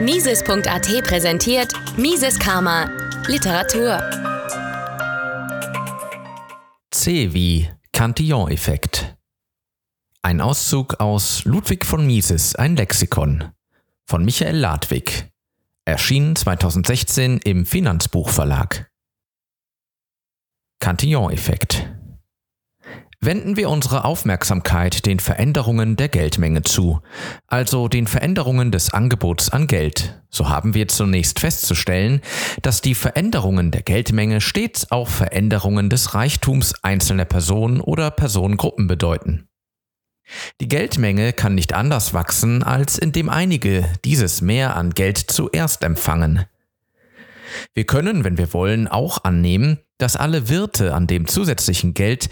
Mises.at präsentiert Mises Karma Literatur. C wie Cantillon-Effekt. Ein Auszug aus Ludwig von Mises, ein Lexikon von Michael Ladwig. Erschien 2016 im Finanzbuchverlag. Cantillon-Effekt. Wenden wir unsere Aufmerksamkeit den Veränderungen der Geldmenge zu, also den Veränderungen des Angebots an Geld, so haben wir zunächst festzustellen, dass die Veränderungen der Geldmenge stets auch Veränderungen des Reichtums einzelner Personen oder Personengruppen bedeuten. Die Geldmenge kann nicht anders wachsen, als indem einige dieses Mehr an Geld zuerst empfangen. Wir können, wenn wir wollen, auch annehmen, dass alle Wirte an dem zusätzlichen Geld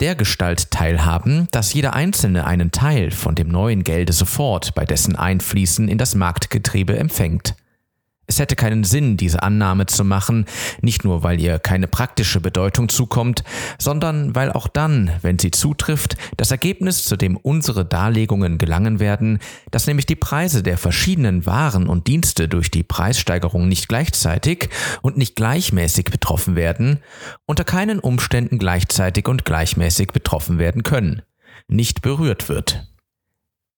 der Gestalt teilhaben, dass jeder Einzelne einen Teil von dem neuen Gelde sofort bei dessen Einfließen in das Marktgetriebe empfängt. Es hätte keinen Sinn, diese Annahme zu machen, nicht nur weil ihr keine praktische Bedeutung zukommt, sondern weil auch dann, wenn sie zutrifft, das Ergebnis, zu dem unsere Darlegungen gelangen werden, dass nämlich die Preise der verschiedenen Waren und Dienste durch die Preissteigerung nicht gleichzeitig und nicht gleichmäßig betroffen werden, unter keinen Umständen gleichzeitig und gleichmäßig betroffen werden können, nicht berührt wird.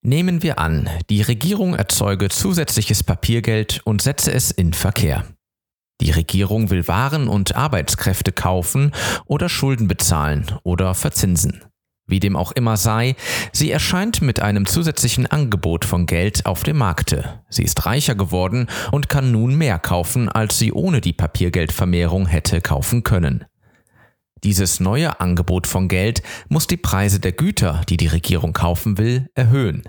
Nehmen wir an, die Regierung erzeuge zusätzliches Papiergeld und setze es in Verkehr. Die Regierung will Waren und Arbeitskräfte kaufen oder Schulden bezahlen oder verzinsen. Wie dem auch immer sei, sie erscheint mit einem zusätzlichen Angebot von Geld auf dem Markte. Sie ist reicher geworden und kann nun mehr kaufen, als sie ohne die Papiergeldvermehrung hätte kaufen können. Dieses neue Angebot von Geld muss die Preise der Güter, die die Regierung kaufen will, erhöhen.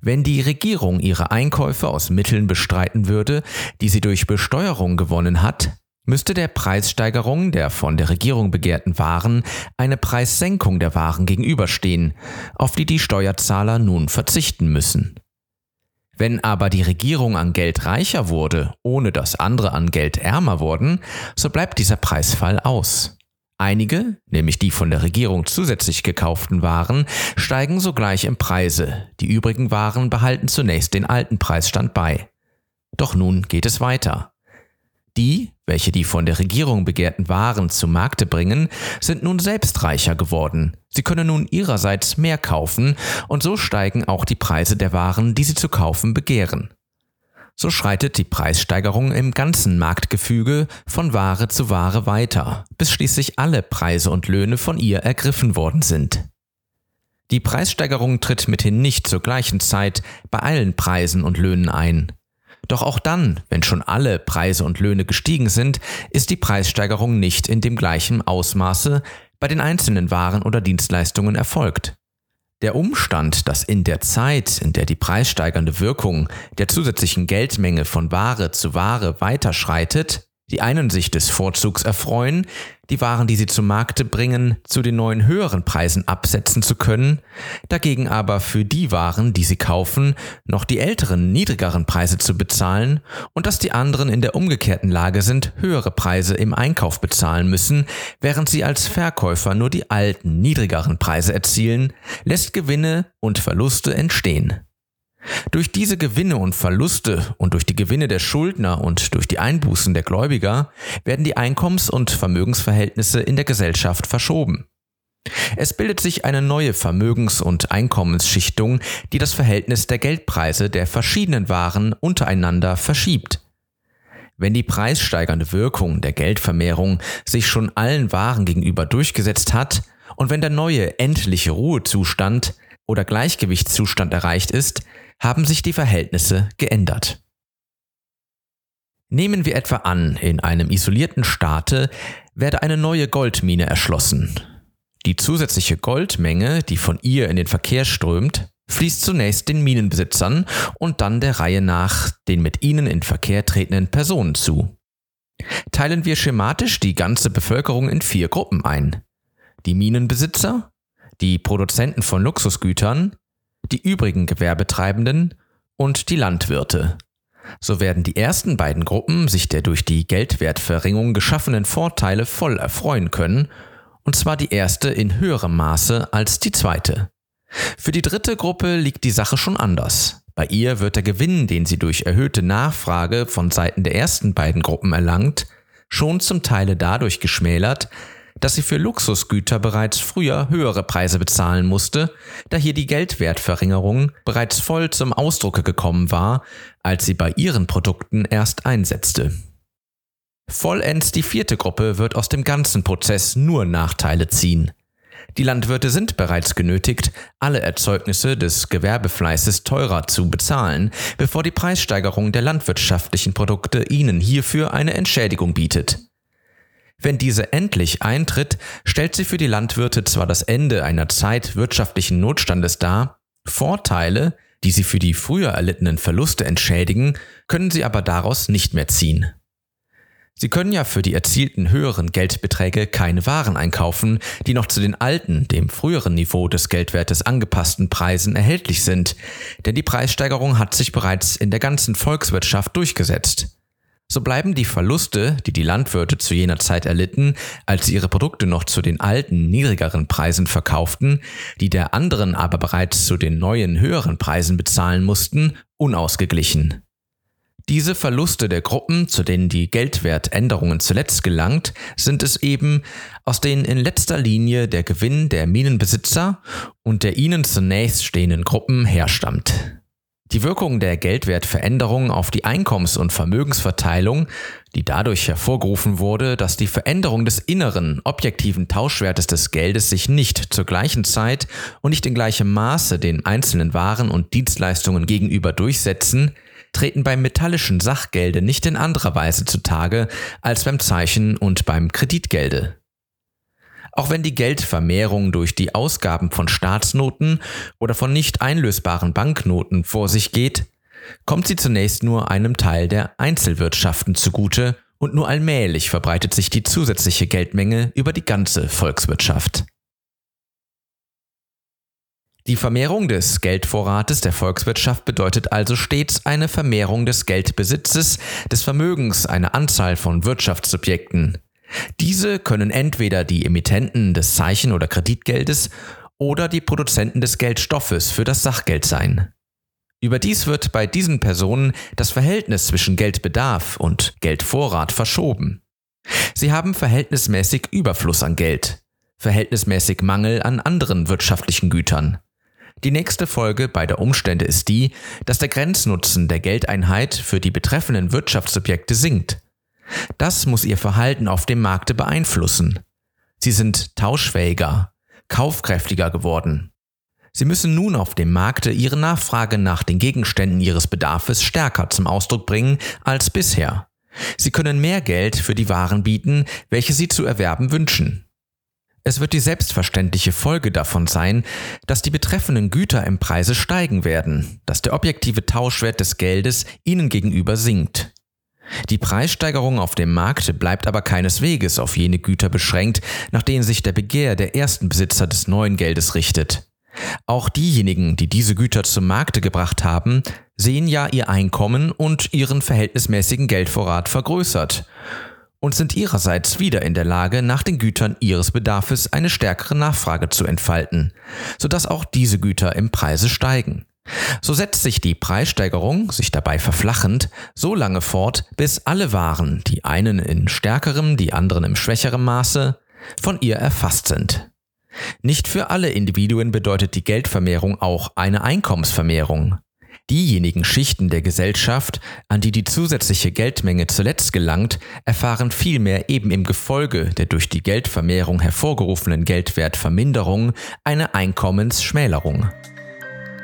Wenn die Regierung ihre Einkäufe aus Mitteln bestreiten würde, die sie durch Besteuerung gewonnen hat, müsste der Preissteigerung der von der Regierung begehrten Waren eine Preissenkung der Waren gegenüberstehen, auf die die Steuerzahler nun verzichten müssen. Wenn aber die Regierung an Geld reicher wurde, ohne dass andere an Geld ärmer wurden, so bleibt dieser Preisfall aus. Einige, nämlich die von der Regierung zusätzlich gekauften Waren, steigen sogleich im Preise, die übrigen Waren behalten zunächst den alten Preisstand bei. Doch nun geht es weiter. Die, welche die von der Regierung begehrten Waren zu Markte bringen, sind nun selbst reicher geworden. Sie können nun ihrerseits mehr kaufen, und so steigen auch die Preise der Waren, die sie zu kaufen begehren. So schreitet die Preissteigerung im ganzen Marktgefüge von Ware zu Ware weiter, bis schließlich alle Preise und Löhne von ihr ergriffen worden sind. Die Preissteigerung tritt mithin nicht zur gleichen Zeit bei allen Preisen und Löhnen ein. Doch auch dann, wenn schon alle Preise und Löhne gestiegen sind, ist die Preissteigerung nicht in dem gleichen Ausmaße bei den einzelnen Waren oder Dienstleistungen erfolgt. Der Umstand, dass in der Zeit, in der die preissteigernde Wirkung der zusätzlichen Geldmenge von Ware zu Ware weiterschreitet, die einen sich des Vorzugs erfreuen, die Waren, die sie zum Markte bringen, zu den neuen höheren Preisen absetzen zu können, dagegen aber für die Waren, die sie kaufen, noch die älteren, niedrigeren Preise zu bezahlen und dass die anderen in der umgekehrten Lage sind, höhere Preise im Einkauf bezahlen müssen, während sie als Verkäufer nur die alten, niedrigeren Preise erzielen, lässt Gewinne und Verluste entstehen. Durch diese Gewinne und Verluste und durch die Gewinne der Schuldner und durch die Einbußen der Gläubiger werden die Einkommens- und Vermögensverhältnisse in der Gesellschaft verschoben. Es bildet sich eine neue Vermögens- und Einkommensschichtung, die das Verhältnis der Geldpreise der verschiedenen Waren untereinander verschiebt. Wenn die preissteigernde Wirkung der Geldvermehrung sich schon allen Waren gegenüber durchgesetzt hat und wenn der neue endliche Ruhezustand oder Gleichgewichtszustand erreicht ist, haben sich die Verhältnisse geändert. Nehmen wir etwa an, in einem isolierten Staate werde eine neue Goldmine erschlossen. Die zusätzliche Goldmenge, die von ihr in den Verkehr strömt, fließt zunächst den Minenbesitzern und dann der Reihe nach den mit ihnen in Verkehr tretenden Personen zu. Teilen wir schematisch die ganze Bevölkerung in vier Gruppen ein. Die Minenbesitzer, die Produzenten von Luxusgütern, die übrigen Gewerbetreibenden und die Landwirte. So werden die ersten beiden Gruppen sich der durch die Geldwertverringung geschaffenen Vorteile voll erfreuen können, und zwar die erste in höherem Maße als die zweite. Für die dritte Gruppe liegt die Sache schon anders. Bei ihr wird der Gewinn, den sie durch erhöhte Nachfrage von Seiten der ersten beiden Gruppen erlangt, schon zum Teile dadurch geschmälert, dass sie für Luxusgüter bereits früher höhere Preise bezahlen musste, da hier die Geldwertverringerung bereits voll zum Ausdrucke gekommen war, als sie bei ihren Produkten erst einsetzte. Vollends die vierte Gruppe wird aus dem ganzen Prozess nur Nachteile ziehen. Die Landwirte sind bereits genötigt, alle Erzeugnisse des Gewerbefleißes teurer zu bezahlen, bevor die Preissteigerung der landwirtschaftlichen Produkte ihnen hierfür eine Entschädigung bietet. Wenn diese endlich eintritt, stellt sie für die Landwirte zwar das Ende einer Zeit wirtschaftlichen Notstandes dar, Vorteile, die sie für die früher erlittenen Verluste entschädigen, können sie aber daraus nicht mehr ziehen. Sie können ja für die erzielten höheren Geldbeträge keine Waren einkaufen, die noch zu den alten, dem früheren Niveau des Geldwertes angepassten Preisen erhältlich sind, denn die Preissteigerung hat sich bereits in der ganzen Volkswirtschaft durchgesetzt. So bleiben die Verluste, die die Landwirte zu jener Zeit erlitten, als sie ihre Produkte noch zu den alten, niedrigeren Preisen verkauften, die der anderen aber bereits zu den neuen, höheren Preisen bezahlen mussten, unausgeglichen. Diese Verluste der Gruppen, zu denen die Geldwertänderungen zuletzt gelangt, sind es eben, aus denen in letzter Linie der Gewinn der Minenbesitzer und der ihnen zunächst stehenden Gruppen herstammt. Die Wirkung der Geldwertveränderung auf die Einkommens- und Vermögensverteilung, die dadurch hervorgerufen wurde, dass die Veränderung des inneren, objektiven Tauschwertes des Geldes sich nicht zur gleichen Zeit und nicht in gleichem Maße den einzelnen Waren und Dienstleistungen gegenüber durchsetzen, treten beim metallischen Sachgelde nicht in anderer Weise zutage als beim Zeichen und beim Kreditgelde. Auch wenn die Geldvermehrung durch die Ausgaben von Staatsnoten oder von nicht einlösbaren Banknoten vor sich geht, kommt sie zunächst nur einem Teil der Einzelwirtschaften zugute und nur allmählich verbreitet sich die zusätzliche Geldmenge über die ganze Volkswirtschaft. Die Vermehrung des Geldvorrates der Volkswirtschaft bedeutet also stets eine Vermehrung des Geldbesitzes, des Vermögens einer Anzahl von Wirtschaftssubjekten. Diese können entweder die Emittenten des Zeichen- oder Kreditgeldes oder die Produzenten des Geldstoffes für das Sachgeld sein. Überdies wird bei diesen Personen das Verhältnis zwischen Geldbedarf und Geldvorrat verschoben. Sie haben verhältnismäßig Überfluss an Geld, verhältnismäßig Mangel an anderen wirtschaftlichen Gütern. Die nächste Folge beider Umstände ist die, dass der Grenznutzen der Geldeinheit für die betreffenden Wirtschaftssubjekte sinkt. Das muss ihr Verhalten auf dem Markte beeinflussen. Sie sind tauschfähiger, kaufkräftiger geworden. Sie müssen nun auf dem Markte ihre Nachfrage nach den Gegenständen ihres Bedarfes stärker zum Ausdruck bringen als bisher. Sie können mehr Geld für die Waren bieten, welche sie zu erwerben wünschen. Es wird die selbstverständliche Folge davon sein, dass die betreffenden Güter im Preise steigen werden, dass der objektive Tauschwert des Geldes ihnen gegenüber sinkt. Die Preissteigerung auf dem Markt bleibt aber keinesweges auf jene Güter beschränkt, nach denen sich der Begehr der ersten Besitzer des neuen Geldes richtet. Auch diejenigen, die diese Güter zum Markte gebracht haben, sehen ja ihr Einkommen und ihren verhältnismäßigen Geldvorrat vergrößert und sind ihrerseits wieder in der Lage, nach den Gütern ihres Bedarfes eine stärkere Nachfrage zu entfalten, sodass auch diese Güter im Preise steigen. So setzt sich die Preissteigerung, sich dabei verflachend, so lange fort, bis alle Waren, die einen in stärkerem, die anderen im schwächerem Maße, von ihr erfasst sind. Nicht für alle Individuen bedeutet die Geldvermehrung auch eine Einkommensvermehrung. Diejenigen Schichten der Gesellschaft, an die die zusätzliche Geldmenge zuletzt gelangt, erfahren vielmehr eben im Gefolge der durch die Geldvermehrung hervorgerufenen Geldwertverminderung eine Einkommensschmälerung.